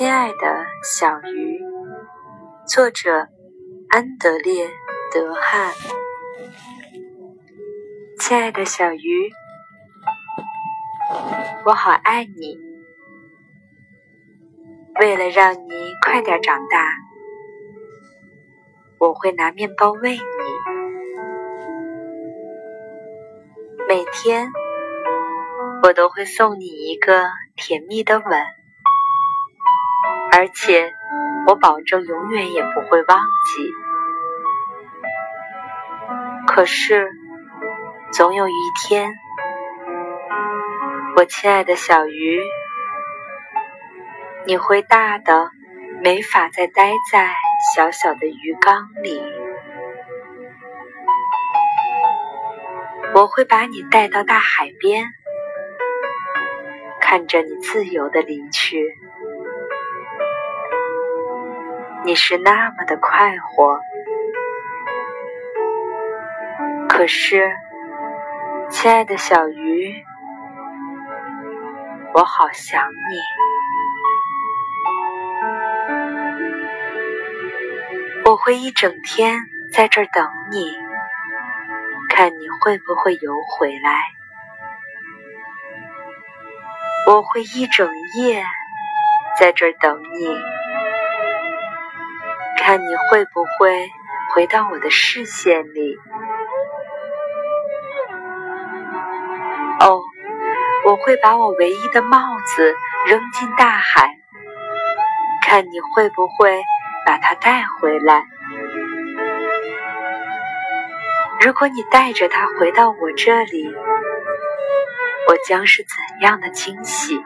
亲爱的小鱼，作者安德烈·德汉。亲爱的小鱼，我好爱你。为了让你快点长大，我会拿面包喂你。每天，我都会送你一个甜蜜的吻。而且，我保证永远也不会忘记。可是，总有一天，我亲爱的小鱼，你会大的没法再待在小小的鱼缸里。我会把你带到大海边，看着你自由的离去。你是那么的快活，可是，亲爱的小鱼，我好想你。我会一整天在这等你，看你会不会游回来。我会一整夜在这等你。看你会不会回到我的视线里？哦，我会把我唯一的帽子扔进大海，看你会不会把它带回来。如果你带着它回到我这里，我将是怎样的惊喜！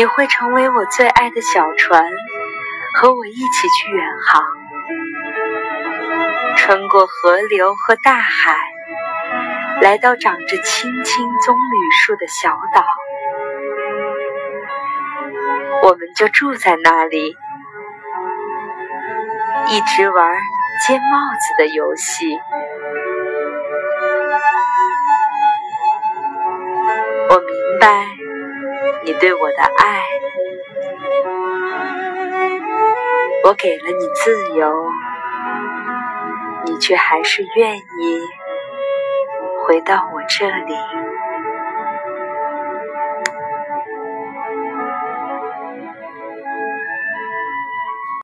你会成为我最爱的小船，和我一起去远航，穿过河流和大海，来到长着青青棕榈树的小岛。我们就住在那里，一直玩接帽子的游戏。我明白。你对我的爱，我给了你自由，你却还是愿意回到我这里。